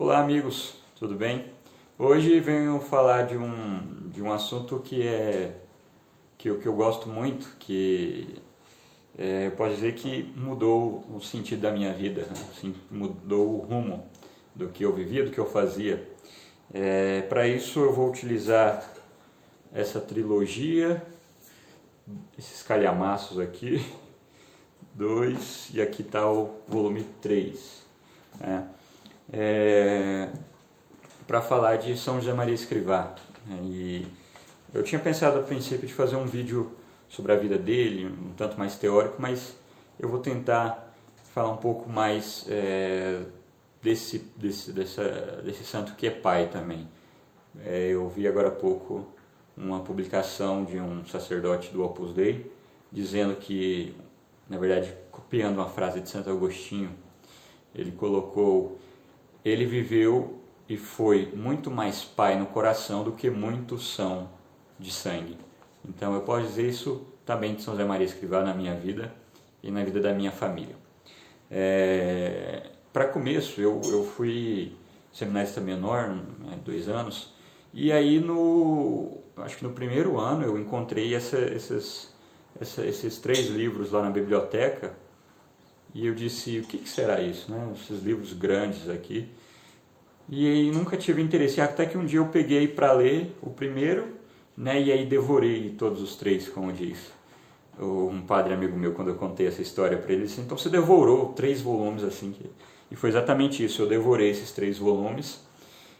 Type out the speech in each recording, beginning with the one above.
Olá amigos, tudo bem? Hoje venho falar de um, de um assunto que é que, que eu gosto muito, que é, eu posso dizer que mudou o sentido da minha vida, né? assim, mudou o rumo do que eu vivia, do que eu fazia. É, Para isso eu vou utilizar essa trilogia, esses calhamaços aqui, dois, e aqui está o volume 3. Né? É, para falar de São José Maria Escrivá. E eu tinha pensado a princípio de fazer um vídeo sobre a vida dele, um tanto mais teórico, mas eu vou tentar falar um pouco mais é, desse, desse, dessa, desse santo que é pai também. É, eu vi agora há pouco uma publicação de um sacerdote do Opus Dei dizendo que, na verdade, copiando uma frase de Santo Agostinho, ele colocou: Ele viveu e foi muito mais pai no coração do que muitos são de sangue. Então eu posso dizer isso também de São José Maria Escrivá na minha vida e na vida da minha família. É, Para começo, eu, eu fui seminarista menor, né, dois anos, e aí no acho que no primeiro ano eu encontrei essa, esses, essa, esses três livros lá na biblioteca e eu disse, o que, que será isso, né? Esses livros grandes aqui. E aí nunca tive interesse, até que um dia eu peguei para ler o primeiro, né? E aí devorei todos os três, como diz. Um padre amigo meu, quando eu contei essa história para ele, disse, então você devorou três volumes assim. E foi exatamente isso, eu devorei esses três volumes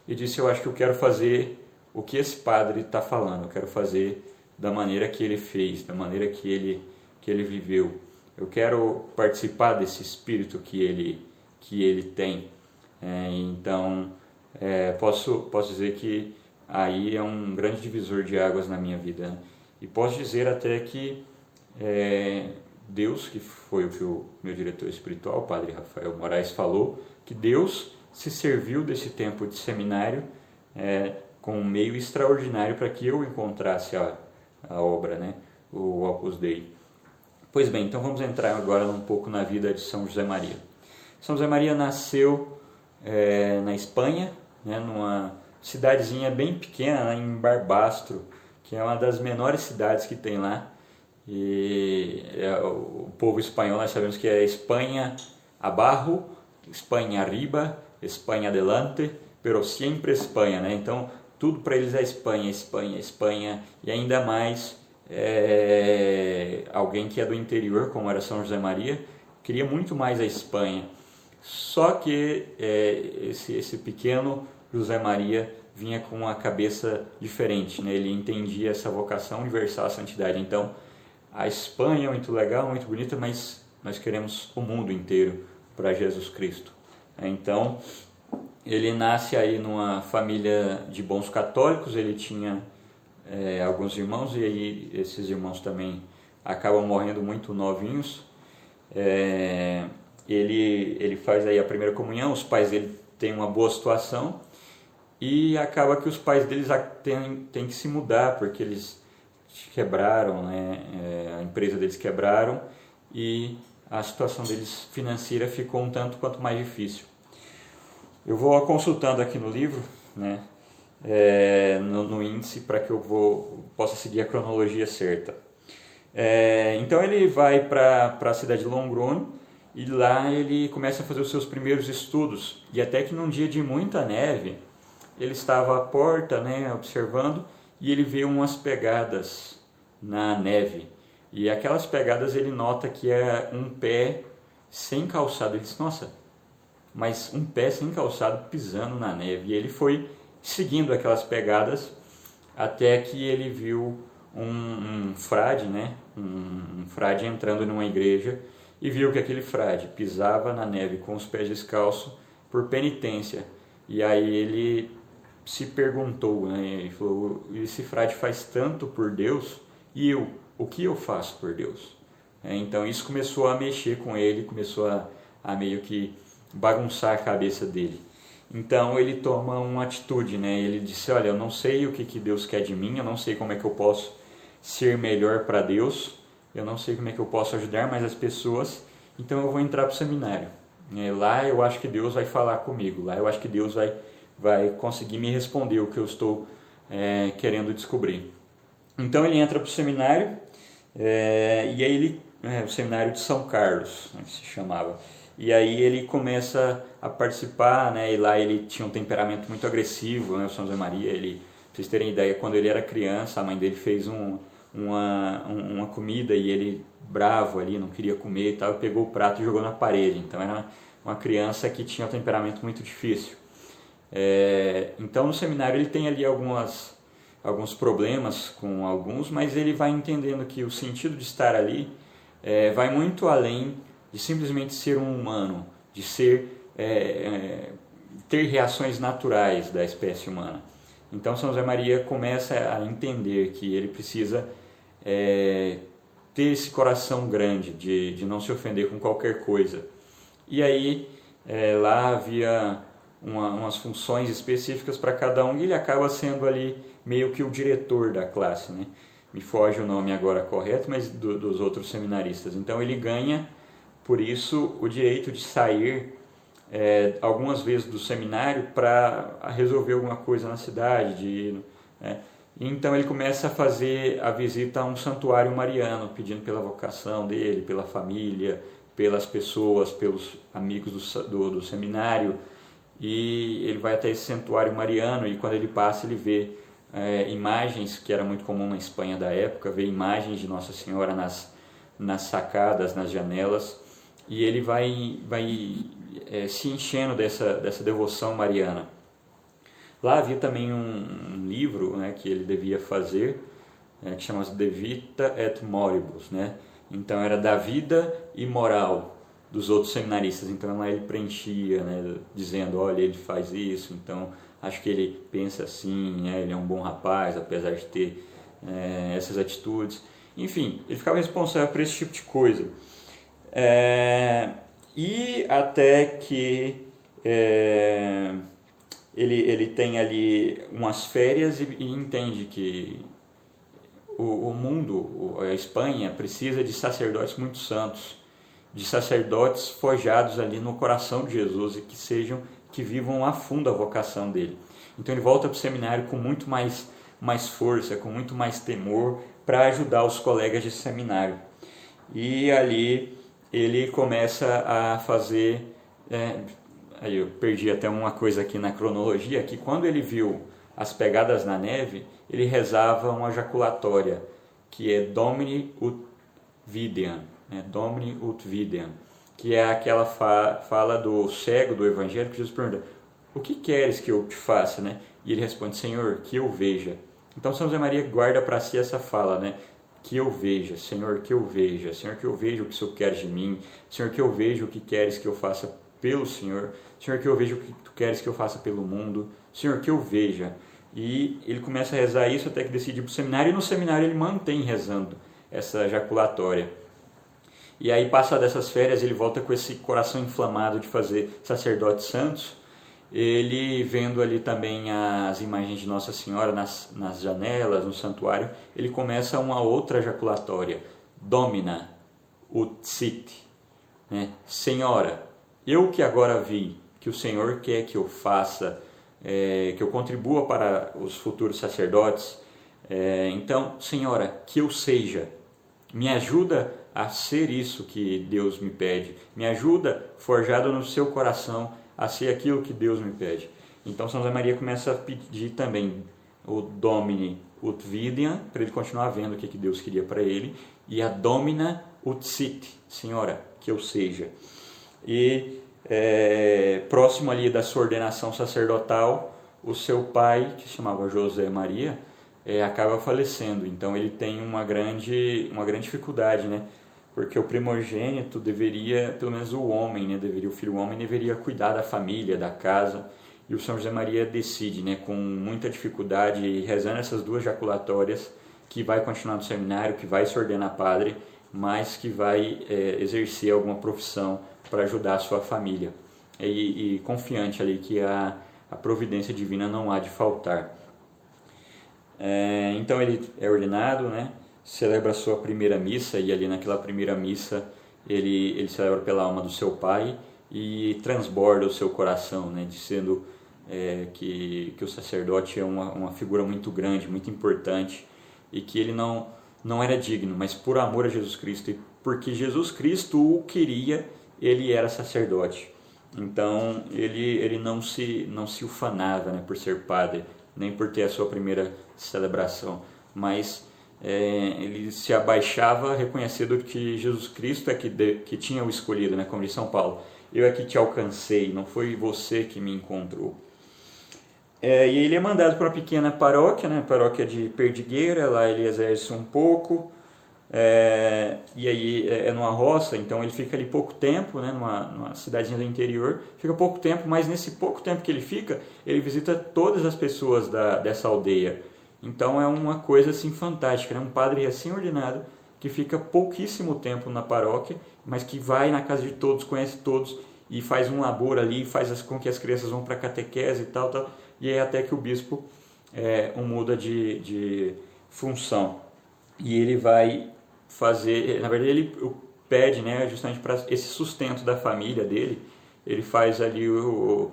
e disse, eu acho que eu quero fazer o que esse padre está falando, eu quero fazer da maneira que ele fez, da maneira que ele, que ele viveu. Eu quero participar desse espírito que ele, que ele tem. É, então, é, posso, posso dizer que aí é um grande divisor de águas na minha vida. Né? E posso dizer até que é, Deus, que foi o que o meu diretor espiritual, o padre Rafael Moraes, falou, que Deus se serviu desse tempo de seminário é, com um meio extraordinário para que eu encontrasse a, a obra, né? o Opus Dei. Pois bem, então vamos entrar agora um pouco na vida de São José Maria. São José Maria nasceu é, na Espanha, né, numa cidadezinha bem pequena, em Barbastro, que é uma das menores cidades que tem lá. E é, o povo espanhol, nós sabemos que é Espanha abaixo, Espanha arriba, Espanha adelante, pero sempre Espanha, né? Então, tudo para eles é Espanha, Espanha, Espanha, e ainda mais é, alguém que é do interior, como era São José Maria, queria muito mais a Espanha. Só que é, esse, esse pequeno José Maria vinha com uma cabeça diferente, né? ele entendia essa vocação universal à santidade. Então, a Espanha é muito legal, muito bonita, mas nós queremos o mundo inteiro para Jesus Cristo. Então, ele nasce aí numa família de bons católicos, ele tinha é, alguns irmãos e aí esses irmãos também acabam morrendo muito novinhos. É, ele, ele faz aí a primeira comunhão, os pais dele têm uma boa situação e acaba que os pais deles têm, têm que se mudar porque eles quebraram, né? É, a empresa deles quebraram e a situação deles financeira ficou um tanto quanto mais difícil. Eu vou consultando aqui no livro, né? É, no, no, índice para que eu vou, possa seguir a cronologia certa. É, então ele vai para a cidade de Longron e lá ele começa a fazer os seus primeiros estudos. E até que num dia de muita neve, ele estava à porta né, observando e ele vê umas pegadas na neve. E aquelas pegadas ele nota que é um pé sem calçado. Ele diz: Nossa, mas um pé sem calçado pisando na neve. E ele foi seguindo aquelas pegadas até que ele viu um, um frade, né? Um, um, frade entrando numa igreja e viu que aquele frade pisava na neve com os pés descalços por penitência. E aí ele se perguntou, né? Ele falou: esse frade faz tanto por Deus e eu, o que eu faço por Deus? É, então isso começou a mexer com ele, começou a, a meio que bagunçar a cabeça dele. Então ele toma uma atitude, né? Ele disse: Olha, eu não sei o que, que Deus quer de mim, eu não sei como é que eu posso ser melhor para Deus, eu não sei como é que eu posso ajudar mais as pessoas, então eu vou entrar para o seminário. Lá eu acho que Deus vai falar comigo, lá eu acho que Deus vai, vai conseguir me responder o que eu estou é, querendo descobrir. Então ele entra para o seminário, é, e aí ele, é, o seminário de São Carlos, né, se chamava, e aí ele começa a participar, né, e lá ele tinha um temperamento muito agressivo, né, o São José Maria, ele, pra vocês terem ideia, quando ele era criança, a mãe dele fez um, uma, uma comida e ele bravo ali, não queria comer e tal, pegou o prato e jogou na parede. Então era uma criança que tinha um temperamento muito difícil. É, então no seminário ele tem ali algumas, alguns problemas com alguns, mas ele vai entendendo que o sentido de estar ali é, vai muito além de simplesmente ser um humano, de ser é, é ter reações naturais da espécie humana. Então São José Maria começa a entender que ele precisa é, ter esse coração grande de, de não se ofender com qualquer coisa. E aí é, lá havia uma, umas funções específicas para cada um e ele acaba sendo ali meio que o diretor da classe, né? Me foge o nome agora correto, mas do, dos outros seminaristas. Então ele ganha, por isso, o direito de sair é, algumas vezes do seminário para resolver alguma coisa na cidade, de né? Então ele começa a fazer a visita a um santuário mariano, pedindo pela vocação dele, pela família, pelas pessoas, pelos amigos do, do, do seminário. E ele vai até esse santuário mariano e quando ele passa ele vê é, imagens, que era muito comum na Espanha da época, vê imagens de Nossa Senhora nas, nas sacadas, nas janelas. E ele vai, vai é, se enchendo dessa, dessa devoção mariana. Lá havia também um, um livro né, que ele devia fazer, é, que chama-se De Vita et Moribus, né? Então era da vida e moral dos outros seminaristas. Então lá ele preenchia, né, dizendo, olha, ele faz isso, então acho que ele pensa assim, né, ele é um bom rapaz, apesar de ter é, essas atitudes. Enfim, ele ficava responsável por esse tipo de coisa. É, e até que é, ele, ele tem ali umas férias e, e entende que o, o mundo, a Espanha, precisa de sacerdotes muito santos, de sacerdotes forjados ali no coração de Jesus e que sejam que vivam a fundo a vocação dele. Então ele volta para o seminário com muito mais, mais força, com muito mais temor para ajudar os colegas de seminário. E ali ele começa a fazer é, aí eu perdi até uma coisa aqui na cronologia, que quando ele viu as pegadas na neve, ele rezava uma jaculatória, que é Domini ut videam, né? Domini ut videam, que é aquela fa fala do cego do evangelho que Jesus pergunta, o que queres que eu te faça, né? E ele responde, Senhor, que eu veja. Então São José Maria guarda para si essa fala, né? Que eu veja, Senhor, que eu veja, Senhor, que eu veja o que o Senhor quer de mim, Senhor, que eu veja o que queres que eu faça pelo Senhor. Senhor, que eu veja o que tu queres que eu faça pelo mundo. Senhor, que eu veja. E ele começa a rezar isso até que decide ir para o seminário, e no seminário ele mantém rezando essa ejaculatória. E aí, passado dessas férias, ele volta com esse coração inflamado de fazer sacerdotes santos. Ele vendo ali também as imagens de Nossa Senhora nas, nas janelas, no santuário, ele começa uma outra ejaculatória. Domina ut sit. Né? Senhora, eu que agora vi que o Senhor quer que eu faça, é, que eu contribua para os futuros sacerdotes, é, então, Senhora, que eu seja, me ajuda a ser isso que Deus me pede, me ajuda, forjado no seu coração, a ser aquilo que Deus me pede. Então, São José Maria começa a pedir também o Domini ut videam, para ele continuar vendo o que, que Deus queria para ele, e a Domina ut sit, Senhora, que eu seja. E é, próximo ali da sua ordenação sacerdotal, o seu pai, que se chamava José Maria, é, acaba falecendo. Então ele tem uma grande, uma grande dificuldade, né? Porque o primogênito deveria, pelo menos o homem, né? Deveria, o filho homem deveria cuidar da família, da casa. E o São José Maria decide, né? Com muita dificuldade, rezando essas duas jaculatórias, que vai continuar no seminário, que vai se ordenar padre, mas que vai é, exercer alguma profissão para ajudar a sua família. E, e, confiante ali que a, a providência divina não há de faltar. É, então ele é ordenado, né? Celebra a sua primeira missa e ali naquela primeira missa ele, ele celebra pela alma do seu pai e transborda o seu coração, né, dizendo é, que, que o sacerdote é uma, uma figura muito grande, muito importante e que ele não, não era digno, mas por amor a Jesus Cristo e porque Jesus Cristo o queria, ele era sacerdote. Então ele, ele não, se, não se ufanava né, por ser padre, nem por ter a sua primeira celebração, mas é, ele se abaixava reconhecendo que Jesus Cristo é que, de, que tinha o escolhido, né, como diz São Paulo. Eu é que te alcancei, não foi você que me encontrou. É, e ele é mandado para uma pequena paróquia, né, paróquia de Perdigueira, lá ele exerce um pouco, é, e aí é, é numa roça, então ele fica ali pouco tempo, né, numa, numa cidadezinha do interior, fica pouco tempo, mas nesse pouco tempo que ele fica, ele visita todas as pessoas da, dessa aldeia. Então é uma coisa assim fantástica, né? um padre recém-ordenado que fica pouquíssimo tempo na paróquia, mas que vai na casa de todos, conhece todos e faz um labor ali, faz com que as crianças vão para catequese e tal, tal, e aí até que o bispo é, um muda de, de função. E ele vai fazer, na verdade ele pede, né, justamente para esse sustento da família dele, ele faz ali o,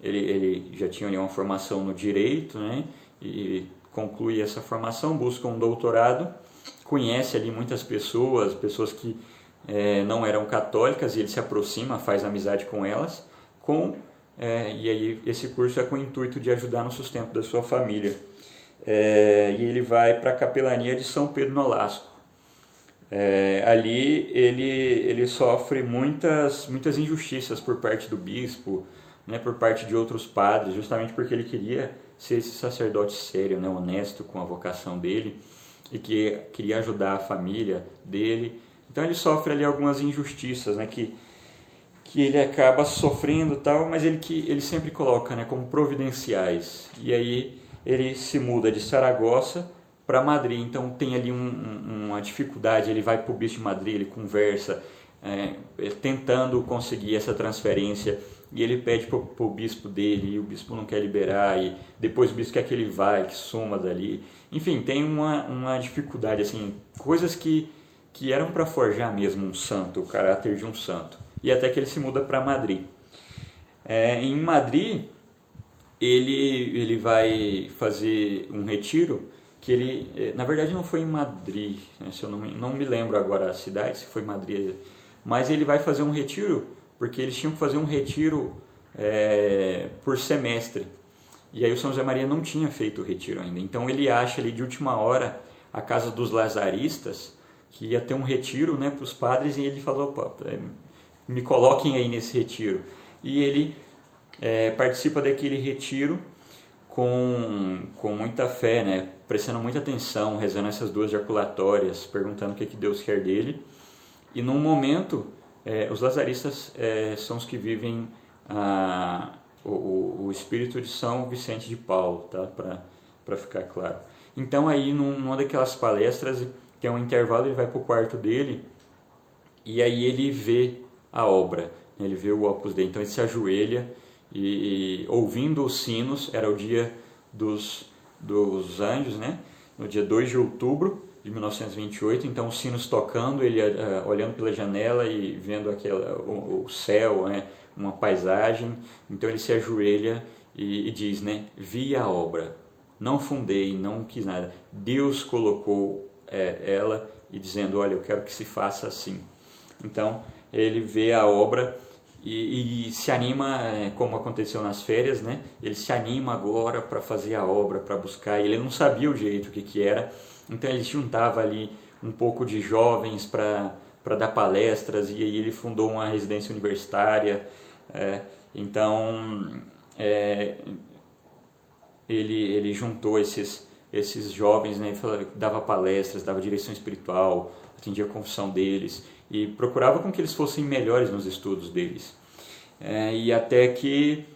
ele, ele já tinha ali uma formação no direito, né, e conclui essa formação, busca um doutorado, conhece ali muitas pessoas, pessoas que é, não eram católicas, e ele se aproxima, faz amizade com elas, com é, e aí esse curso é com o intuito de ajudar no sustento da sua família. É, e ele vai para a capelania de São Pedro Nolasco. É, ali ele, ele sofre muitas, muitas injustiças por parte do bispo, né, por parte de outros padres, justamente porque ele queria ser esse sacerdote sério, né, honesto com a vocação dele e que queria ajudar a família dele. Então ele sofre ali algumas injustiças, né, que que ele acaba sofrendo tal, mas ele que ele sempre coloca, né, como providenciais. E aí ele se muda de Saragossa para Madrid. Então tem ali um, um, uma dificuldade. Ele vai para o bispo de Madrid, ele conversa, é, tentando conseguir essa transferência. E ele pede para o bispo dele, e o bispo não quer liberar, e depois o bispo quer que ele vá, que suma dali. Enfim, tem uma, uma dificuldade, assim, coisas que, que eram para forjar mesmo um santo, o caráter de um santo. E até que ele se muda para Madrid. É, em Madrid, ele, ele vai fazer um retiro que ele, eh, na verdade não foi em Madrid, né, se eu não, não me lembro agora a cidade, se foi Madrid, mas ele vai fazer um retiro, porque eles tinham que fazer um retiro é, por semestre, e aí o São José Maria não tinha feito o retiro ainda, então ele acha ali de última hora a casa dos lazaristas, que ia ter um retiro né, para os padres, e ele falou, eh, me coloquem aí nesse retiro, e ele é, participa daquele retiro, com, com muita fé, né? prestando muita atenção, rezando essas duas jaculatórias, perguntando o que, que Deus quer dele. E num momento, é, os lazaristas é, são os que vivem o, o espírito de São Vicente de Paulo, tá? para ficar claro. Então aí num, numa daquelas palestras, que é um intervalo, ele vai para o quarto dele e aí ele vê a obra, ele vê o Opus Dei, então ele se ajoelha e, ouvindo os sinos, era o dia dos, dos anjos, né? no dia 2 de outubro de 1928, então os sinos tocando, ele uh, olhando pela janela e vendo aquela, o, o céu, né? uma paisagem, então ele se ajoelha e, e diz, né? vi a obra, não fundei, não quis nada, Deus colocou é, ela e dizendo, olha, eu quero que se faça assim. Então ele vê a obra e, e, se anima, é, como aconteceu nas férias, né? Ele se anima agora para fazer a obra, para buscar. Ele não sabia o jeito o que, que era, então ele juntava ali um pouco de jovens para para dar palestras e aí ele fundou uma residência universitária. É, então é, ele ele juntou esses esses jovens, né? Dava palestras, dava direção espiritual, atendia a confissão deles e procurava com que eles fossem melhores nos estudos deles. É, e até que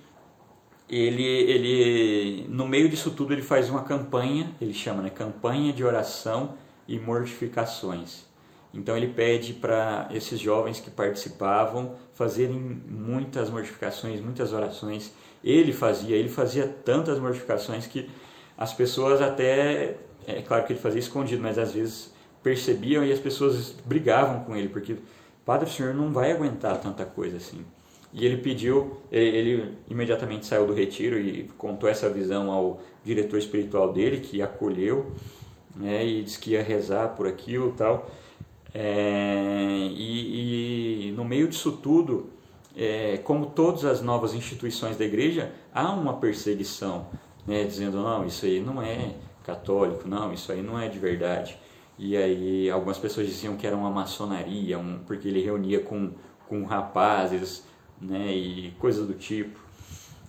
ele, ele, no meio disso tudo, ele faz uma campanha, ele chama, né, campanha de oração e mortificações. Então ele pede para esses jovens que participavam fazerem muitas mortificações, muitas orações. Ele fazia, ele fazia tantas mortificações que as pessoas até, é claro que ele fazia escondido, mas às vezes percebiam e as pessoas brigavam com ele, porque Padre, o senhor não vai aguentar tanta coisa assim. E ele pediu, ele, ele, imediatamente saiu do retiro e contou essa visão ao diretor espiritual dele, que acolheu, né, e disse que ia rezar por aquilo tal. É, e, e no meio disso tudo, é, como todas as novas instituições da igreja, há uma perseguição, né, dizendo, não, isso aí não é católico, não, isso aí não é de verdade. E aí algumas pessoas diziam que era uma maçonaria, um, porque ele reunia com, com rapazes, né, e coisas do tipo.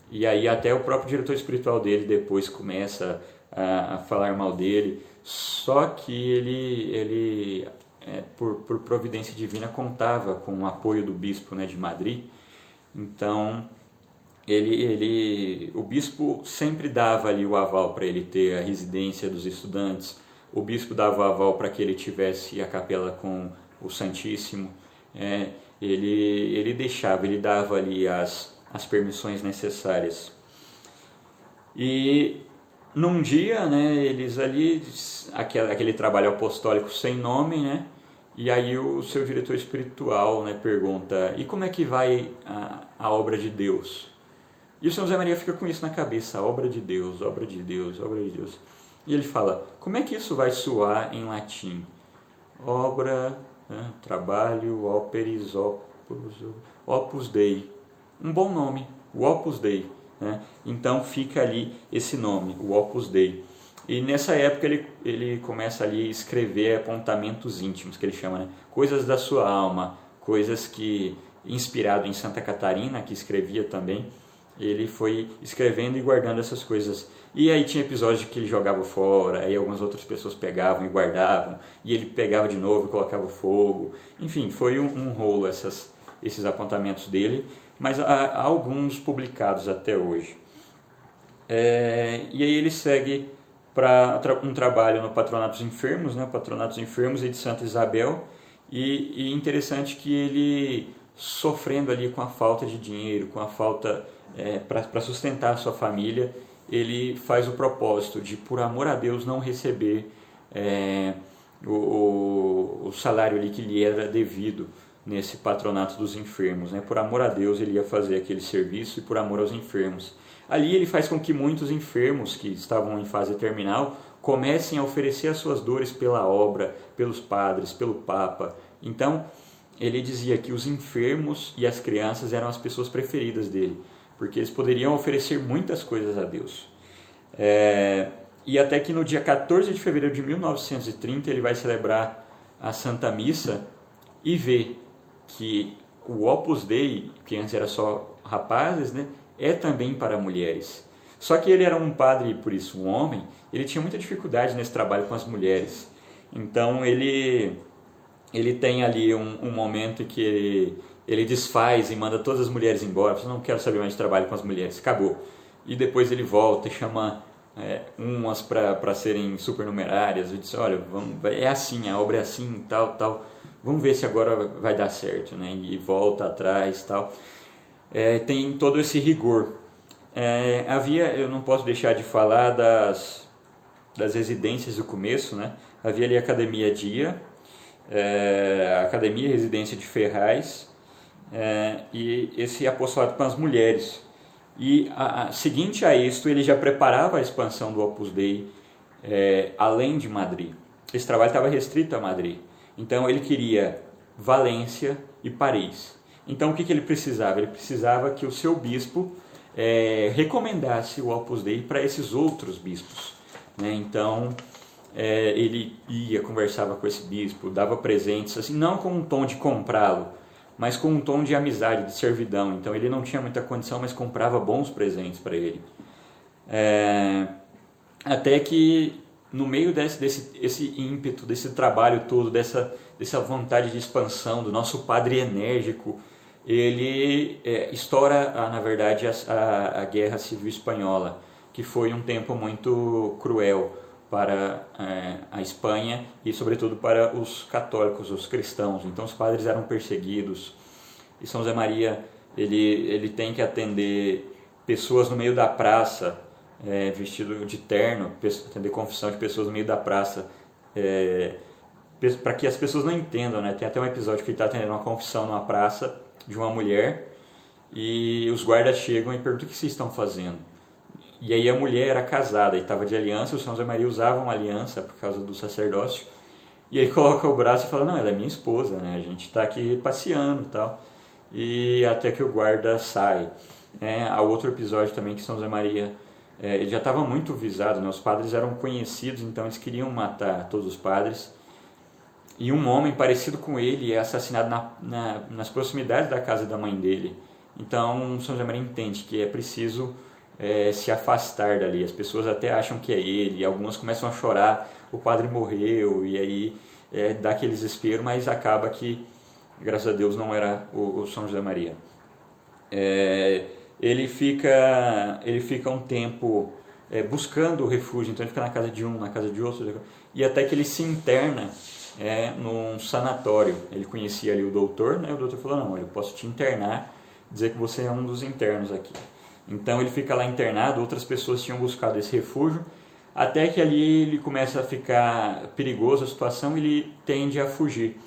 E aí até o próprio diretor espiritual dele depois começa a, a falar mal dele, só que ele, ele é, por, por providência divina, contava com o apoio do bispo né, de Madrid. Então, ele, ele, o bispo sempre dava ali o aval para ele ter a residência dos estudantes, o bispo dava aval para que ele tivesse a capela com o Santíssimo. É, ele, ele deixava, ele dava ali as, as permissões necessárias. E num dia, né, eles ali, aquele, aquele trabalho apostólico sem nome, né, e aí o seu diretor espiritual né, pergunta, e como é que vai a, a obra de Deus? E o São José Maria fica com isso na cabeça, obra de Deus, obra de Deus, obra de Deus. E ele fala, como é que isso vai soar em latim? Obra, né, trabalho, operis, opus, opus Dei. Um bom nome, o Opus Dei. Né? Então fica ali esse nome, o Opus Dei. E nessa época ele, ele começa ali a escrever apontamentos íntimos, que ele chama, né? coisas da sua alma, coisas que, inspirado em Santa Catarina, que escrevia também, ele foi escrevendo e guardando essas coisas. E aí tinha episódios que ele jogava fora, aí algumas outras pessoas pegavam e guardavam, e ele pegava de novo e colocava fogo. Enfim, foi um, um rolo essas, esses apontamentos dele, mas há, há alguns publicados até hoje. É, e aí ele segue para um trabalho no Patronato dos Enfermos, né, Patronato dos Enfermos e de Santa Isabel, e, e interessante que ele sofrendo ali com a falta de dinheiro, com a falta é, para sustentar a sua família, ele faz o propósito de, por amor a Deus, não receber é, o, o, salário ali que lhe era devido nesse patronato dos enfermos. Né? Por amor a Deus, ele ia fazer aquele serviço e por amor aos enfermos. Ali ele faz com que muitos enfermos que estavam em fase terminal comecem a oferecer as suas dores pela obra, pelos padres, pelo Papa. Então, ele dizia que os enfermos e as crianças eram as pessoas preferidas dele porque eles poderiam oferecer muitas coisas a Deus. É, e até que no dia 14 de fevereiro de 1930 ele vai celebrar a Santa Missa e vê que o Opus Dei, que antes era só rapazes, né, é também para mulheres. Só que ele era um padre, por isso um homem, ele tinha muita dificuldade nesse trabalho com as mulheres. Então ele ele tem ali um, um momento que ele, ele desfaz e manda todas as mulheres embora. Você não quero saber mais de trabalho com as mulheres, acabou. E depois ele volta e chama é, umas para serem supernumerárias e diz: olha, vamos, é assim, a obra é assim, tal, tal. Vamos ver se agora vai dar certo, né? E volta atrás, tal. É, tem todo esse rigor. É, havia, eu não posso deixar de falar das, das residências do começo, né? Havia ali a Academia Dia, é, a Academia Residência de Ferraz, é, e esse apostolado com as mulheres. E a, a, seguinte a isto, ele já preparava a expansão do Opus Dei é, além de Madrid. Esse trabalho estava restrito a Madrid. Então ele queria Valência e Paris. Então o que, que ele precisava? Ele precisava que o seu bispo é, recomendasse o Opus Dei para esses outros bispos. Né? Então é, ele ia, conversava com esse bispo, dava presentes, assim, não com um tom de comprá-lo, mas com um tom de amizade, de servidão. Então ele não tinha muita condição, mas comprava bons presentes para ele. É, até que no meio desse, desse esse ímpeto, desse trabalho todo, dessa, dessa vontade de expansão do nosso padre enérgico, ele é, estoura, na verdade, a, a, a Guerra Civil Espanhola, que foi um tempo muito cruel para é, a Espanha e, sobretudo, para os católicos, os cristãos. Então, os padres eram perseguidos e São José Maria ele, ele tem que atender pessoas no meio da praça, é, vestido de terno, atender confissão de pessoas no meio da praça, é, para que as pessoas não entendam. Né? Tem até um episódio que ele está atendendo uma confissão numa praça de uma mulher e os guardas chegam e perguntam o que vocês estão fazendo. E aí a mulher era casada e estava de aliança, o São José Maria usava uma aliança por causa do sacerdócio. E aí coloca o braço e fala, não, ela é minha esposa, né? A gente está aqui passeando e tal. E até que o guarda sai. É, há outro episódio também que São José Maria é, ele já estava muito visado, né? os padres eram conhecidos, então eles queriam matar todos os padres. E um homem parecido com ele é assassinado na, na, nas proximidades da casa da mãe dele. Então São José Maria entende que é preciso é, se afastar dali. As pessoas até acham que é ele, algumas começam a chorar, o padre morreu, e aí é, dá aquele desespero, mas acaba que, graças a Deus, não era o, o São José Maria. É, ele fica, ele fica um tempo é, buscando o refúgio, então ele fica na casa de um, na casa de outro, e até que ele se interna é, num sanatório. Ele conhecia ali o doutor, né? o doutor falou, não, eu posso te internar, dizer que você é um dos internos aqui. Então ele fica lá internado, outras pessoas tinham buscado esse refúgio, até que ali ele começa a ficar perigoso a situação, ele tende a fugir.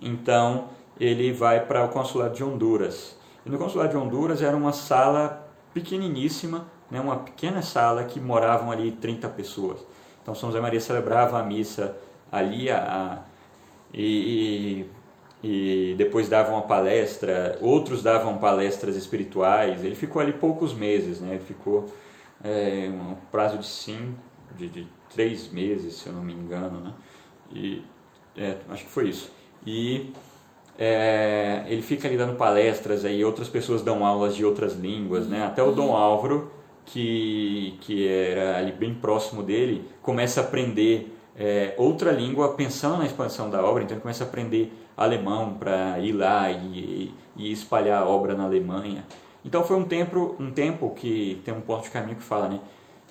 Então ele vai para o consulado de Honduras. E no consulado de Honduras era uma sala pequeniníssima, né, uma pequena sala que moravam ali 30 pessoas. Então São José Maria celebrava a missa ali a, a e, e, e, depois dava uma palestra, outros davam palestras espirituais. Ele ficou ali poucos meses, né? Ele ficou é, um prazo de cinco, de, de, três meses, se eu não me engano, né? E é, acho que foi isso. E é, ele fica ali dando palestras, aí outras pessoas dão aulas de outras línguas, né? Até o Dom Álvaro, que, que era ali bem próximo dele, começa a aprender é, outra língua pensando na expansão da obra, então ele começa a aprender alemão para ir lá e, e, espalhar a obra na Alemanha. Então foi um tempo, um tempo que tem um ponto de caminho que fala, né?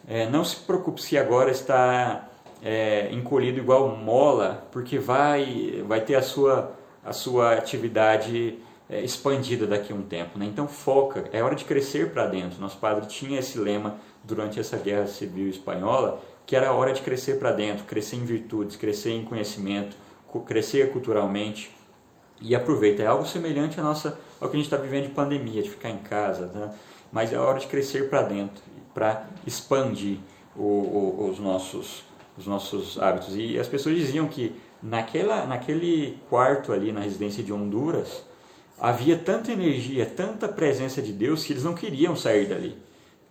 É, não se preocupe se agora está é, encolhido igual mola, porque vai, vai ter a sua a sua atividade é, expandida daqui a um tempo. Né? Então foca, é hora de crescer para dentro. Nosso padre tinha esse lema durante essa guerra civil espanhola, que era a hora de crescer para dentro, crescer em virtudes, crescer em conhecimento, crescer culturalmente. E aproveita, é algo semelhante à nossa, ao que a gente está vivendo de pandemia, de ficar em casa, né? mas é hora de crescer para dentro, para expandir o, o, os, nossos, os nossos hábitos. E as pessoas diziam que naquela, naquele quarto ali na residência de Honduras, havia tanta energia, tanta presença de Deus que eles não queriam sair dali.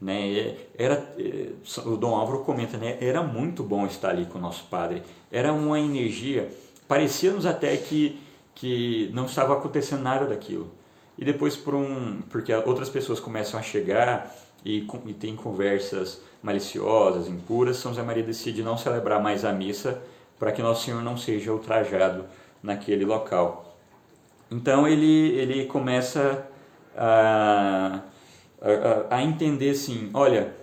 Né? Era, eh, o Dom Álvaro comenta, né? era muito bom estar ali com o nosso Padre. Era uma energia, parecia-nos até que, que não estava acontecendo nada daquilo. E depois, por um, porque outras pessoas começam a chegar e, e tem conversas maliciosas, impuras, São José Maria decide não celebrar mais a missa para que Nosso Senhor não seja ultrajado naquele local. Então ele, ele começa a, a, a entender assim, olha,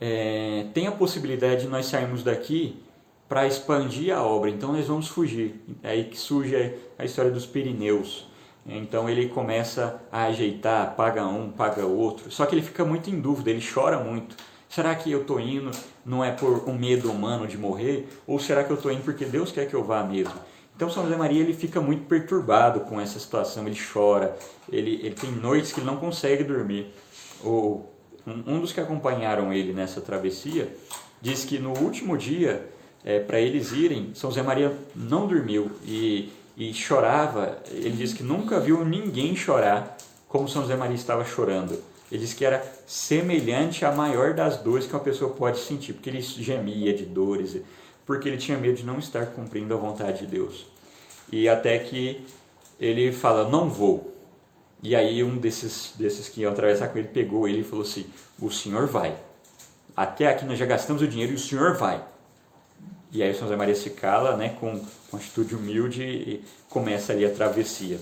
é, tem a possibilidade de nós sairmos daqui para expandir a obra, então nós vamos fugir. É aí que surge a história dos Pirineus. Então ele começa a ajeitar, paga um, paga outro. Só que ele fica muito em dúvida, ele chora muito. Será que eu estou indo não é por um medo humano de morrer? Ou será que eu estou indo porque Deus quer que eu vá mesmo? Então São José Maria ele fica muito perturbado com essa situação, ele chora, ele, ele tem noites que ele não consegue dormir. O, um, um dos que acompanharam ele nessa travessia diz que no último dia, é, para eles irem, São José Maria não dormiu e, e chorava. Ele diz que nunca viu ninguém chorar como São José Maria estava chorando. Ele disse que era semelhante à maior das dores que uma pessoa pode sentir, porque ele gemia de dores, porque ele tinha medo de não estar cumprindo a vontade de Deus. E até que ele fala: Não vou. E aí um desses, desses que iam atravessar com ele pegou ele e falou assim: O senhor vai. Até aqui nós já gastamos o dinheiro e o senhor vai. E aí o São José Maria se cala, né, com uma atitude humilde e começa ali a travessia.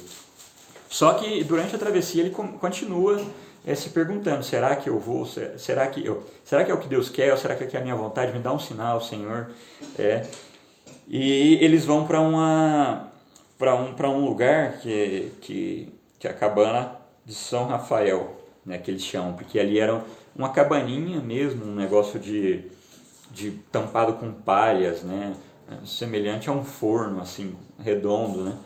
Só que durante a travessia ele continua é, se perguntando: será que eu vou? Será que eu? Será que é o que Deus quer? Ou será que é a minha vontade? Me dá um sinal, Senhor. É. E eles vão para uma para um para um lugar que que que é a cabana de São Rafael, né, que eles chamam, porque ali era uma cabaninha mesmo, um negócio de de tampado com palhas, né, semelhante a um forno assim redondo, né.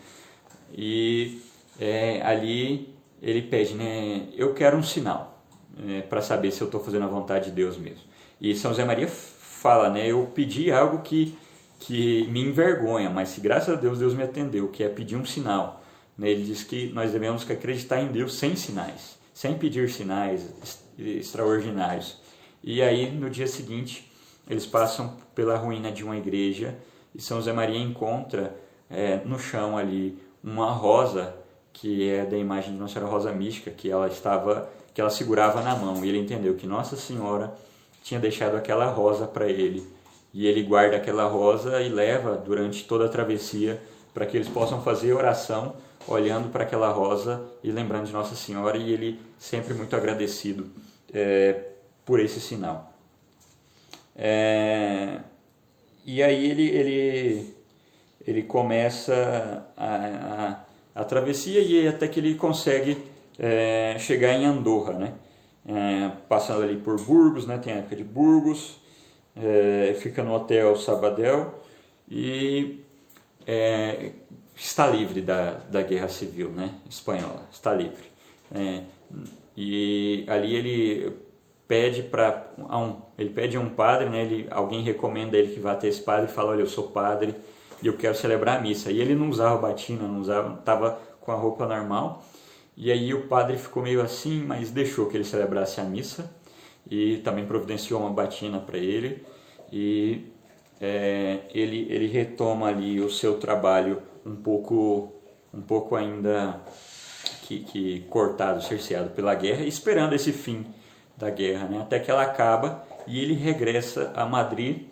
E é, ali ele pede, né, eu quero um sinal é, para saber se eu estou fazendo a vontade de Deus mesmo. E São José Maria fala, né, eu pedi algo que, que me envergonha, mas se graças a Deus Deus me atendeu, que é pedir um sinal. Né, ele diz que nós devemos acreditar em Deus sem sinais, sem pedir sinais extraordinários. E aí no dia seguinte eles passam pela ruína de uma igreja e São José Maria encontra é, no chão ali uma rosa que é da imagem de Nossa Senhora Rosa Mística, que ela estava, que ela segurava na mão. E ele entendeu que Nossa Senhora tinha deixado aquela rosa para ele. E ele guarda aquela rosa e leva durante toda a travessia para que eles possam fazer oração olhando para aquela rosa e lembrando de Nossa Senhora. E ele sempre muito agradecido é, por esse sinal. É, e aí ele, ele, ele começa a, a a travessia e até que ele consegue é, chegar em Andorra, né? É, passando ali por Burgos, né? Tem a época de Burgos, é, fica no hotel Sabadell e é, está livre da, da guerra civil, né? Espanhola, está livre. É, e ali ele pede para um, ele pede a um padre, né? Ele, alguém recomenda ele que vá ter esse padre e fala, olha, eu sou padre e eu quero celebrar a missa. E ele não usava batina, não usava, estava com a roupa normal. E aí o padre ficou meio assim, mas deixou que ele celebrasse a missa e também providenciou uma batina para ele. E é, ele, ele retoma ali o seu trabalho um pouco, um pouco ainda que, que cortado, cerceado pela guerra, esperando esse fim da guerra, né? até que ela acaba e ele regressa a Madrid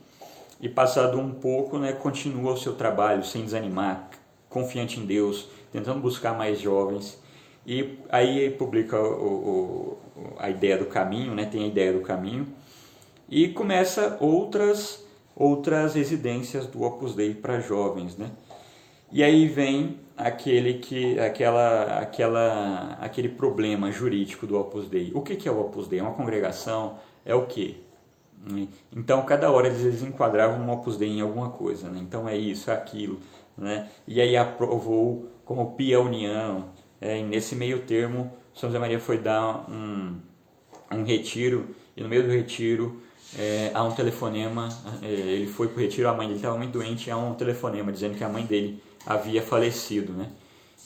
e passado um pouco, né, continua o seu trabalho sem desanimar, confiante em Deus, tentando buscar mais jovens. E aí publica o, o, a ideia do caminho, né, tem a ideia do caminho, e começa outras outras residências do Opus Dei para jovens, né? E aí vem aquele que aquela aquela aquele problema jurídico do Opus Dei. O que que é o Opus Dei? É uma congregação? É o que? Então, cada hora eles, enquadravam um Opus Dei em alguma coisa. Né? Então, é isso, é aquilo. Né? E aí aprovou como Pia União. É, nesse meio termo, São José Maria foi dar um, um retiro. E no meio do retiro, é, há um telefonema. É, ele foi para o retiro, a mãe dele estava muito doente. Há um telefonema dizendo que a mãe dele havia falecido. Né?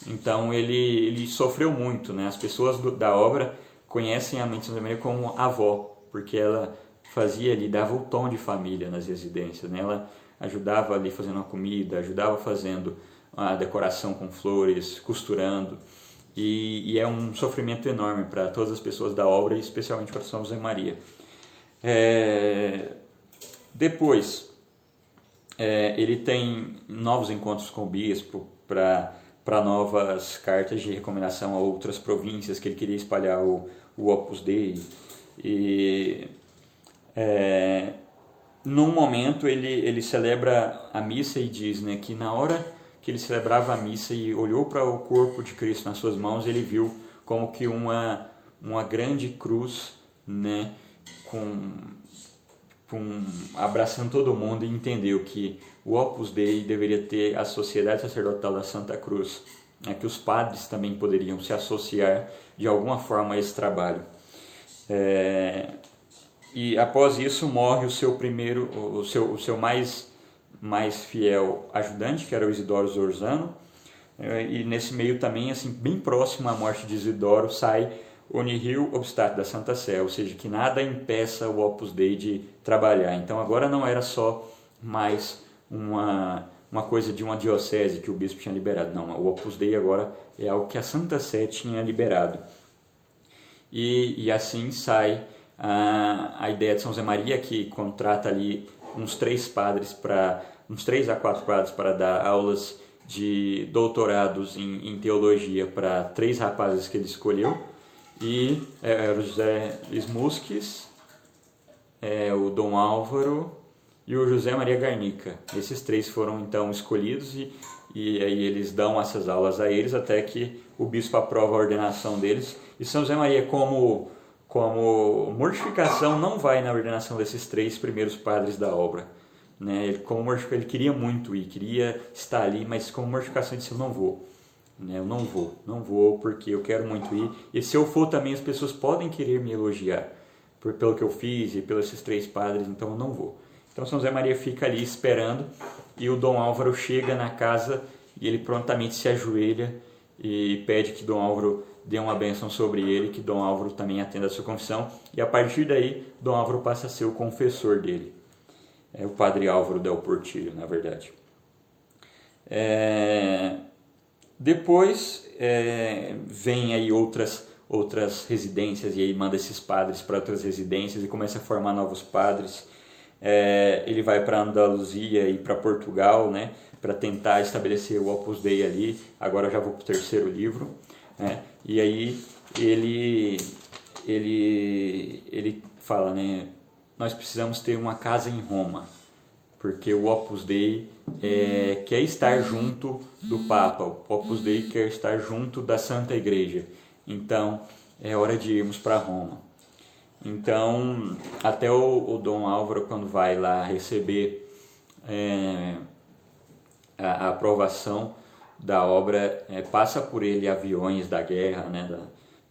Então, ele, ele sofreu muito. Né? As pessoas do, da obra conhecem a mãe de São José Maria como avó, porque ela fazia ali, dava o tom de família nas residências. Né? Ela ajudava ali fazendo a comida, ajudava fazendo a decoração com flores, costurando. E, e é um sofrimento enorme para todas as pessoas da obra, especialmente para São José Maria. É... Depois, é, ele tem novos encontros com o bispo para para novas cartas de recomendação a outras províncias que ele queria espalhar o, o Opus Dei. E é, num momento ele, ele celebra a missa e diz né, que na hora que ele celebrava a missa e olhou para o corpo de Cristo nas suas mãos, ele viu como que uma, uma grande cruz né, com, com, abraçando todo mundo e entendeu que o Opus Dei deveria ter a Sociedade Sacerdotal da Santa Cruz, né, que os padres também poderiam se associar de alguma forma a esse trabalho. É, e após isso morre o seu primeiro, o seu, o seu mais, mais fiel ajudante, que era o Isidoro Zorzano, é, e nesse meio também, assim, bem próximo à morte de Isidoro, sai o nihil obstat da Santa Sé, ou seja, que nada impeça o Opus Dei de trabalhar. Então agora não era só mais uma, uma coisa de uma diocese que o bispo tinha liberado, não, o Opus Dei agora é algo que a Santa Sé tinha liberado. E, e assim sai a, a ideia de São José Maria, que contrata ali uns três padres para uns três a quatro padres para dar aulas de doutorados em, em teologia para três rapazes que ele escolheu e é, o José Smusques, é, o Dom Álvaro e o José Maria Garnica. Esses três foram então escolhidos e, e aí eles dão essas aulas a eles até que o bispo aprova a ordenação deles. E São José Maria, como como mortificação não vai na ordenação desses três primeiros padres da obra. Né? Ele, como ele queria muito ir, queria estar ali, mas como mortificação ele disse, eu não vou. né? Eu não vou, não vou porque eu quero muito ir. E se eu for também, as pessoas podem querer me elogiar por, pelo que eu fiz e pelos esses três padres, então eu não vou. Então São José Maria fica ali esperando e o Dom Álvaro chega na casa e ele prontamente se ajoelha e pede que Dom Álvaro dê uma bênção sobre ele, que Dom Álvaro também atenda a sua confissão. E a partir daí, Dom Álvaro passa a ser o confessor dele. É o padre Álvaro Del Portillo, na verdade. É... Depois é... vem aí outras outras residências e aí manda esses padres para outras residências e começa a formar novos padres. É... ele vai para Andaluzia e para Portugal, né, para tentar estabelecer o Opus Dei ali. Agora já vou para o terceiro livro. Né? E aí ele, ele, ele fala, né? Nós precisamos ter uma casa em Roma, porque o Opus Dei é, quer estar junto do Papa, o Opus Dei quer estar junto da Santa Igreja. Então é hora de irmos para Roma. Então, até o, o, Dom Álvaro, quando vai lá receber é, a, a aprovação da obra é, passa por ele aviões da guerra, né, da,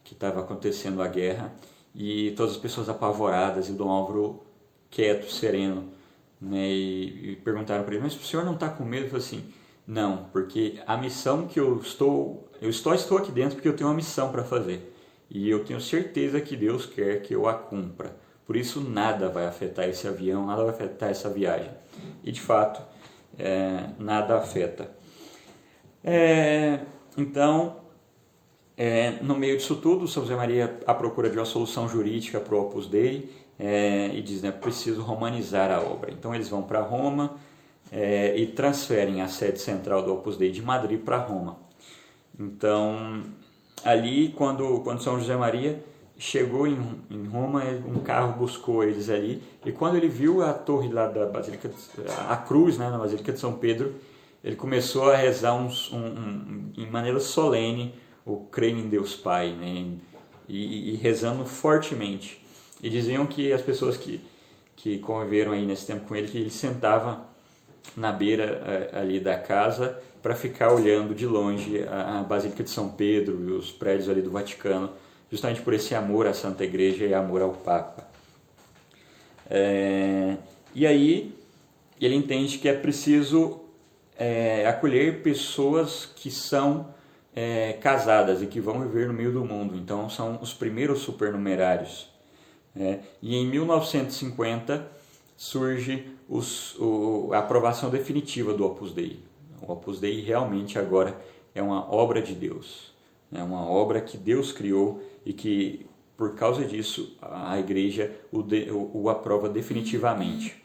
que estava acontecendo a guerra, e todas as pessoas apavoradas e o Dom Álvaro quieto, sereno, né, e, e perguntaram para ele, mas o senhor não está com medo? Ele falou assim, não, porque a missão que eu estou, eu estou, estou aqui dentro porque eu tenho uma missão para fazer, e eu tenho certeza que Deus quer que eu a cumpra, por isso nada vai afetar esse avião, nada vai afetar essa viagem, e de fato, é, nada afeta. É, então, é, no meio disso tudo, São José Maria à procura de uma solução jurídica para o Opus Dei é, e diz, né, preciso romanizar a obra. Então eles vão para Roma é, e transferem a sede central do Opus Dei de Madrid para Roma. Então, ali, quando, quando São José Maria chegou em, em Roma, um carro buscou eles ali, e quando ele viu a torre lá da Basílica, a cruz né, na Basílica de São Pedro, ele começou a rezar um, um, em maneira solene o creio em Deus Pai, né? e, e, rezando fortemente. E diziam que as pessoas que, que conviveram aí nesse tempo com ele, que ele sentava na beira eh, ali da casa para ficar olhando de longe a Basílica de São Pedro e os prédios ali do Vaticano, justamente por esse amor à Santa Igreja e amor ao Papa. É, e aí ele entende que é preciso é, acolher pessoas que são é, casadas e que vão viver no meio do mundo. Então são os primeiros supernumerários. É, e em 1950 surge os, o, a aprovação definitiva do Opus Dei. O Opus Dei realmente agora é uma obra de Deus, é uma obra que Deus criou e que por causa disso a Igreja o, de, o, o aprova definitivamente.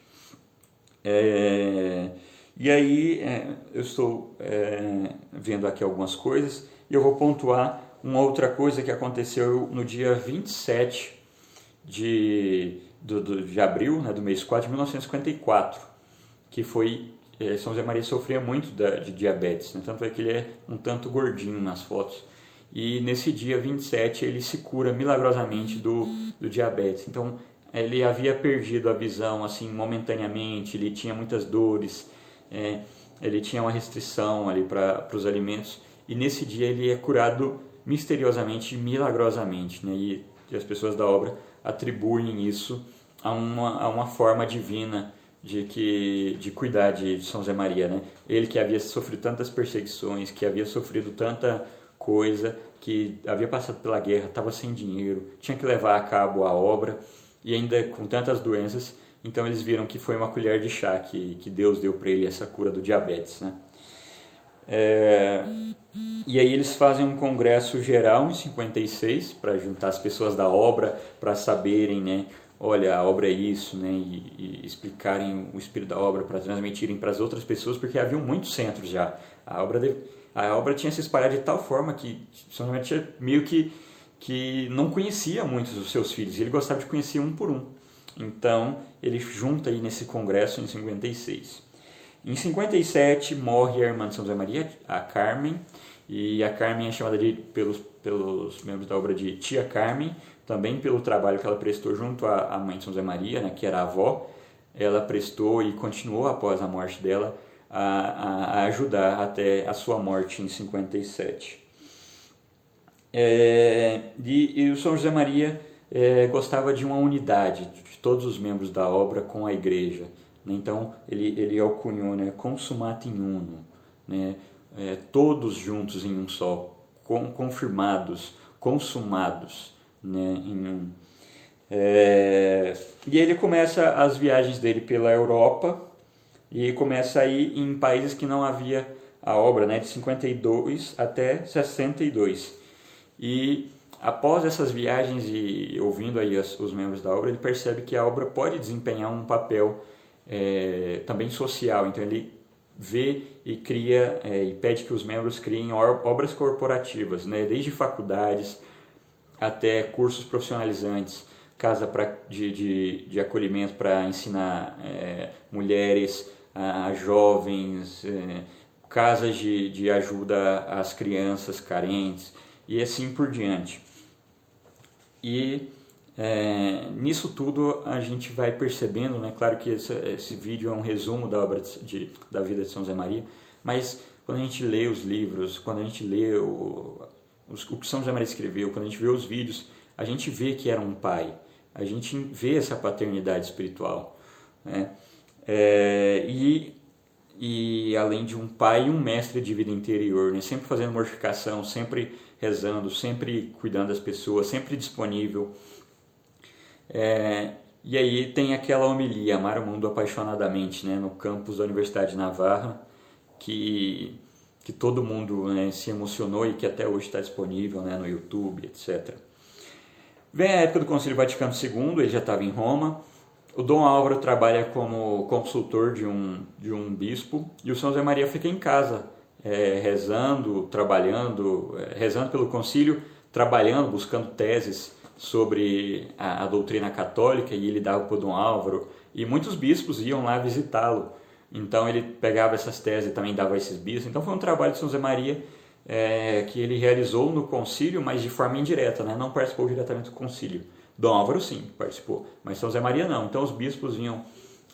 É, e aí é, eu estou é, vendo aqui algumas coisas e eu vou pontuar uma outra coisa que aconteceu no dia 27 de, do, do, de abril, né, do mês 4 de 1954, que foi é, São José Maria sofria muito da, de diabetes, né, tanto é que ele é um tanto gordinho nas fotos. E nesse dia 27 ele se cura milagrosamente do, do diabetes. Então ele havia perdido a visão assim momentaneamente, ele tinha muitas dores, é, ele tinha uma restrição ali para os alimentos e nesse dia ele é curado misteriosamente, milagrosamente, né? E, as pessoas da obra atribuem isso a uma, a uma forma divina de que de cuidar de São José Maria, né? Ele que havia sofrido tantas perseguições, que havia sofrido tanta coisa, que havia passado pela guerra, estava sem dinheiro, tinha que levar a cabo a obra e ainda com tantas doenças, então eles viram que foi uma colher de chá que, que Deus deu para ele essa cura do diabetes, né? É, e aí eles fazem um congresso geral em 56 para juntar as pessoas da obra para saberem, né? Olha, a obra é isso, né? E, e explicarem o espírito da obra para transmitirem para as outras pessoas, porque havia muitos centros já. A obra, de, a obra tinha se espalhado de tal forma que, somente meio que que não conhecia muitos dos seus filhos. Ele gostava de conhecer um por um. Então, ele junta aí nesse congresso em 56. Em 57 morre a irmã de São José Maria, a Carmen, e a Carmen é chamada de, pelos, pelos membros da obra de Tia Carmen, também pelo trabalho que ela prestou junto à, à mãe de São José Maria, né, que era a avó. Ela prestou e continuou após a morte dela a, a, ajudar até a sua morte em 57. É, e, e, o São José Maria é, gostava de uma unidade de todos os membros da obra com a igreja. Né? Então ele, ele alcunhou né, consumato in uno, né? É, todos juntos em um só, com, confirmados, consumados né, em um. É, e ele começa as viagens dele pela Europa e começa a ir em países que não havia a obra, né, de 52 até 62. E após essas viagens e ouvindo aí os membros da obra, ele percebe que a obra pode desempenhar um papel é, também social. Então ele vê e cria é, e pede que os membros criem obras corporativas, né, desde faculdades até cursos profissionalizantes, casa pra, de, de, de acolhimento para ensinar é, mulheres, a, a jovens, é, casas de, de ajuda às crianças carentes e assim por diante. E é, nisso tudo a gente vai percebendo, né? claro que esse, esse vídeo é um resumo da obra de, de, da vida de São José Maria, mas quando a gente lê os livros, quando a gente lê o, os, o que São José Maria escreveu, quando a gente vê os vídeos, a gente vê que era um pai, a gente vê essa paternidade espiritual. Né? É, e, e além de um pai, um mestre de vida interior, né? sempre fazendo mortificação, sempre rezando, sempre cuidando das pessoas, sempre disponível. É, e aí tem aquela homilia, Amar o Mundo Apaixonadamente, né, no campus da Universidade de Navarra, que, que todo mundo né, se emocionou e que até hoje está disponível né, no YouTube, etc. Vem a época do Concílio Vaticano II, ele já estava em Roma, o Dom Álvaro trabalha como consultor de um, de um bispo e o São José Maria fica em casa, é, rezando, trabalhando, é, rezando pelo concílio, trabalhando, buscando teses sobre a, a doutrina católica e ele dava o Dom Álvaro e muitos bispos iam lá visitá-lo. Então ele pegava essas teses e também dava a esses bispos. Então foi um trabalho de São José Maria é, que ele realizou no concílio, mas de forma indireta, né? não participou diretamente do concílio. Dom Álvaro sim participou, mas São José Maria não. Então os bispos iam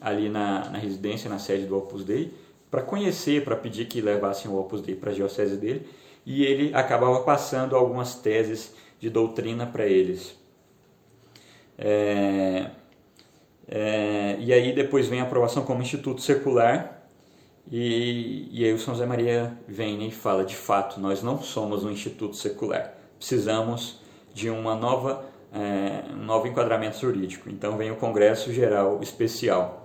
ali na, na residência, na sede do Opus Dei, para conhecer, para pedir que levassem o Opus Dei para a diocese dele, e ele acabava passando algumas teses de doutrina para eles. É, é, e aí depois vem a aprovação como instituto secular e, e aí o São José Maria vem e fala, de fato, nós não somos um instituto secular, precisamos de uma nova, é, um novo enquadramento jurídico. Então vem o Congresso Geral Especial.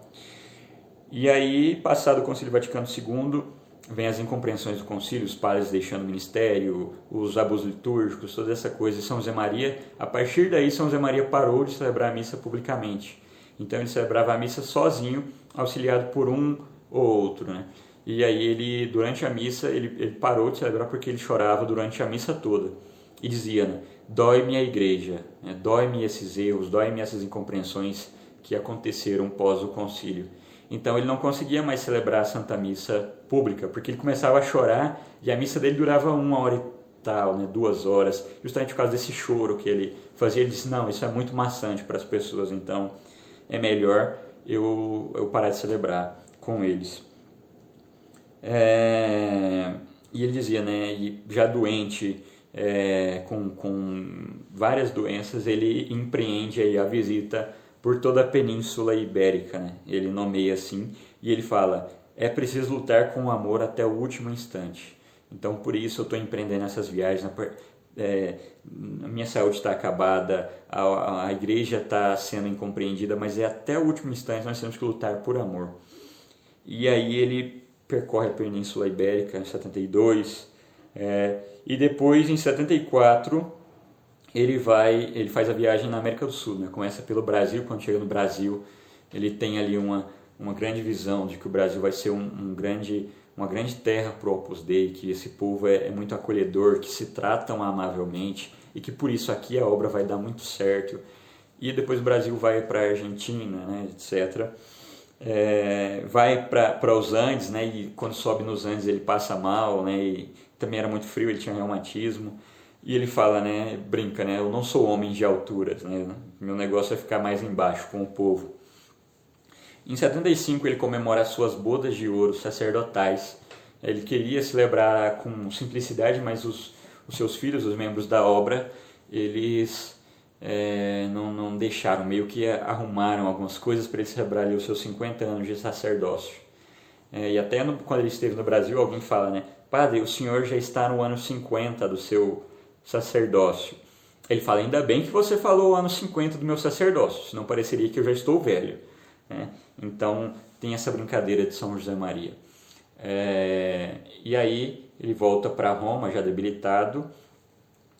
E aí, passado o Concílio Vaticano II, vem as incompreensões do concílio, os padres deixando o ministério, os abusos litúrgicos, toda essa coisa. São José Maria, a partir daí, São José Maria parou de celebrar a missa publicamente. Então ele celebrava a missa sozinho, auxiliado por um ou outro, né? E aí ele, durante a missa, ele, ele parou de celebrar porque ele chorava durante a missa toda. E dizia, né? Dói-me a igreja, né? dói-me esses erros, dói-me essas incompreensões que aconteceram pós o concílio. Então ele não conseguia mais celebrar a Santa Missa pública, porque ele começava a chorar e a missa dele durava uma hora e tal, né, duas horas, justamente por causa desse choro que ele fazia. Ele disse: Não, isso é muito maçante para as pessoas, então é melhor eu, eu parar de celebrar com eles. É, e ele dizia, né, e já doente, é, com, com várias doenças, ele empreende aí a visita por toda a Península Ibérica, né? ele nomeia assim, e ele fala: é preciso lutar com o amor até o último instante. Então, por isso eu estou empreendendo essas viagens. É, a minha saúde está acabada, a, a igreja está sendo incompreendida, mas é até o último instante nós temos que lutar por amor. E aí ele percorre a Península Ibérica em 72, é, e depois em 74 ele vai, ele faz a viagem na América do Sul, né? começa pelo Brasil, quando chega no Brasil, ele tem ali uma, uma grande visão de que o Brasil vai ser um, um grande, uma grande terra para o Opus Dei, que esse povo é, é, muito acolhedor, que se tratam amavelmente e que por isso aqui a obra vai dar muito certo. E depois o Brasil vai para a Argentina, né, etc. É, vai para os Andes, né, e quando sobe nos Andes ele passa mal, né, e também era muito frio, ele tinha reumatismo. E ele fala, né, brinca, né, eu não sou homem de alturas, né, meu negócio é ficar mais embaixo com o povo. Em 75 ele comemora as suas bodas de ouro sacerdotais. Ele queria celebrar com simplicidade, mas os, os seus filhos, os membros da obra, eles é, não, não deixaram, meio que arrumaram algumas coisas para ele celebrar ali os seus 50 anos de sacerdócio. É, e até no, quando ele esteve no Brasil, alguém fala, né? Padre, o senhor já está no ano 50 do seu sacerdócio. Ele fala, ainda bem que você falou o ano 50 do meu sacerdócio, senão pareceria que eu já estou velho. Né? Então, tem essa brincadeira de São José Maria. É, e aí, ele volta para Roma, já debilitado,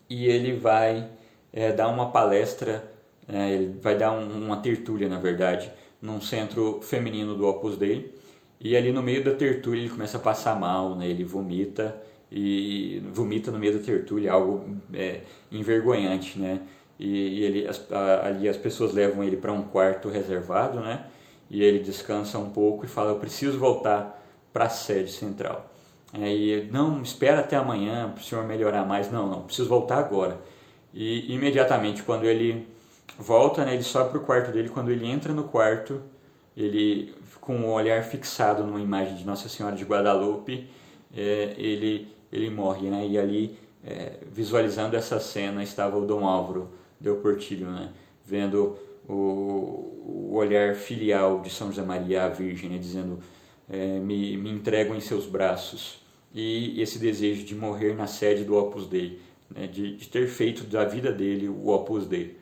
e ele vai é, dar uma palestra, é, ele vai dar um, uma tertúlia, na verdade, num centro feminino do Opus Dei. E ali no meio da tertúlia ele começa a passar mal, né? ele vomita e vomita no meio da tertúlia, algo é, envergonhante, né? E, e ele, as, a, ali as pessoas levam ele para um quarto reservado, né? E ele descansa um pouco e fala: Eu preciso voltar para a sede central. Aí, não, espera até amanhã para o senhor melhorar mais. Não, não, preciso voltar agora. E imediatamente, quando ele volta, né, ele sobe para o quarto dele. Quando ele entra no quarto, ele, com o olhar fixado numa imagem de Nossa Senhora de Guadalupe, é, ele, ele morre. Né? E ali, é, visualizando essa cena, estava o Dom Álvaro Del Portillo, né? vendo o, o olhar filial de São José Maria à Virgem, né? dizendo: é, me, me entrego em seus braços. E esse desejo de morrer na sede do Opus Dei né, de, de, ter feito da vida dele o Opus Dei.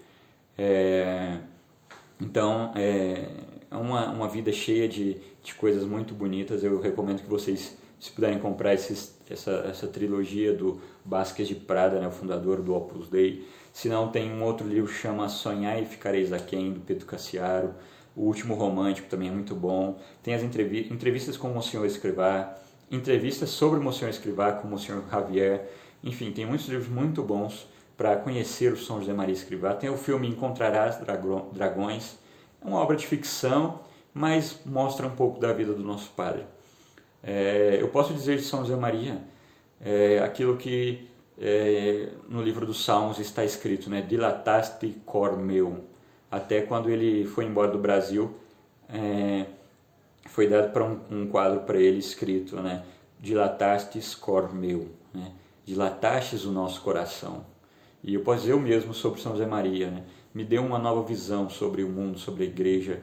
É, então, é, é uma, uma vida cheia de, de coisas muito bonitas. Eu recomendo que vocês, se puderem comprar essa, essa trilogia do Basques de Prada, né, o fundador do Opus Dei. Se não, tem um outro livro que chama Sonhar e Ficareis Aquém, do Pedro Cassiaro. O Último Romântico também é muito bom. Tem as entrevi entrevistas com o Monsenhor Escrivá, entrevistas sobre o Monsenhor Escrivá com o Monsenhor Javier. Enfim, tem muitos livros muito bons para conhecer o São José Maria Escrivá. Tem o filme Encontrarás Dragões, é uma obra de ficção, mas mostra um pouco da vida do nosso padre. É, eu posso dizer de São José Maria é, aquilo que é, no livro dos Salmos está escrito, né? Dilataste cor meu. Até quando ele foi embora do Brasil, é, foi dado para um, um, quadro para ele escrito, né? Dilatastes cor meu, né? dilatastes o nosso coração. E eu posso dizer o mesmo sobre São José Maria, né? me deu uma nova visão sobre o mundo, sobre a igreja,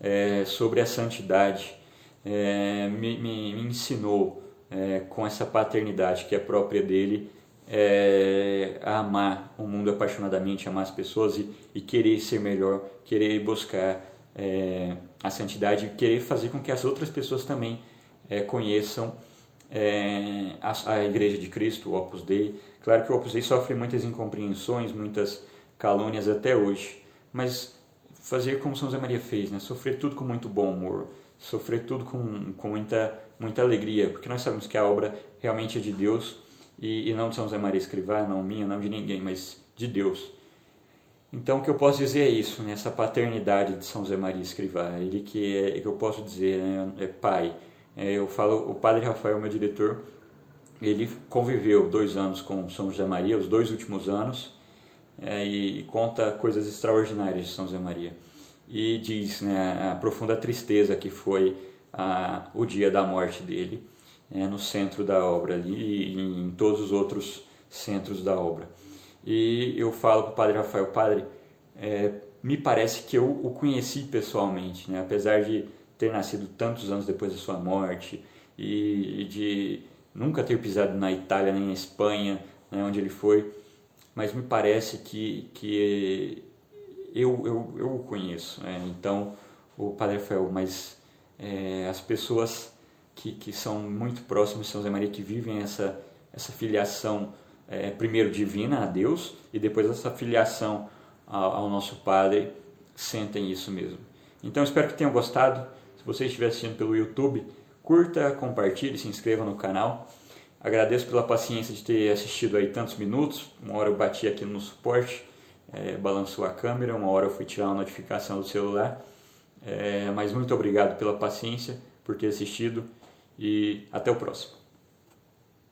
é, sobre a santidade, é, me, me, me, ensinou é, com essa paternidade que é própria dele é, a amar o mundo apaixonadamente, amar as pessoas e, e querer ser melhor, querer buscar a santidade querer fazer com que as outras pessoas também conheçam a, a, Igreja de Cristo, o Opus Dei. Claro que o Opus Dei sofre muitas incompreensões, muitas calúnias até hoje, mas fazer como São José Maria fez, né? sofrer tudo com muito bom humor, sofrer tudo com, com muita, muita alegria, porque nós sabemos que a obra realmente é de Deus e, e não de São José Maria Escrivá, não minha, não de ninguém, mas de Deus. Então, o que eu posso dizer é isso, né? essa paternidade de São José Maria Escrivá, ele que, é, que eu posso dizer né? é pai, é, eu falo, o padre Rafael, meu diretor, ele conviveu dois anos com São José Maria, os dois últimos anos, é, e conta coisas extraordinárias de São José Maria. E diz né, a profunda tristeza que foi a, o dia da morte dele, é, no centro da obra ali e em todos os outros centros da obra. E eu falo para o padre Rafael, padre, é, me parece que eu o conheci pessoalmente, né? apesar de ter nascido tantos anos depois da sua morte e de nunca ter pisado na Itália nem na Espanha, né, onde ele foi, mas me parece que, que eu, eu, eu o conheço. Né? Então, o Padre Rafael, mas é, as pessoas que, que são muito próximas de São José Maria, que vivem essa, essa filiação, é, primeiro divina a Deus e depois essa filiação ao, ao nosso Padre, sentem isso mesmo. Então, espero que tenham gostado. Se você estiver assistindo pelo YouTube, curta, compartilhe, se inscreva no canal. Agradeço pela paciência de ter assistido aí tantos minutos. Uma hora eu bati aqui no suporte, é, balançou a câmera, uma hora eu fui tirar uma notificação do celular. É, mas muito obrigado pela paciência, por ter assistido e até o próximo.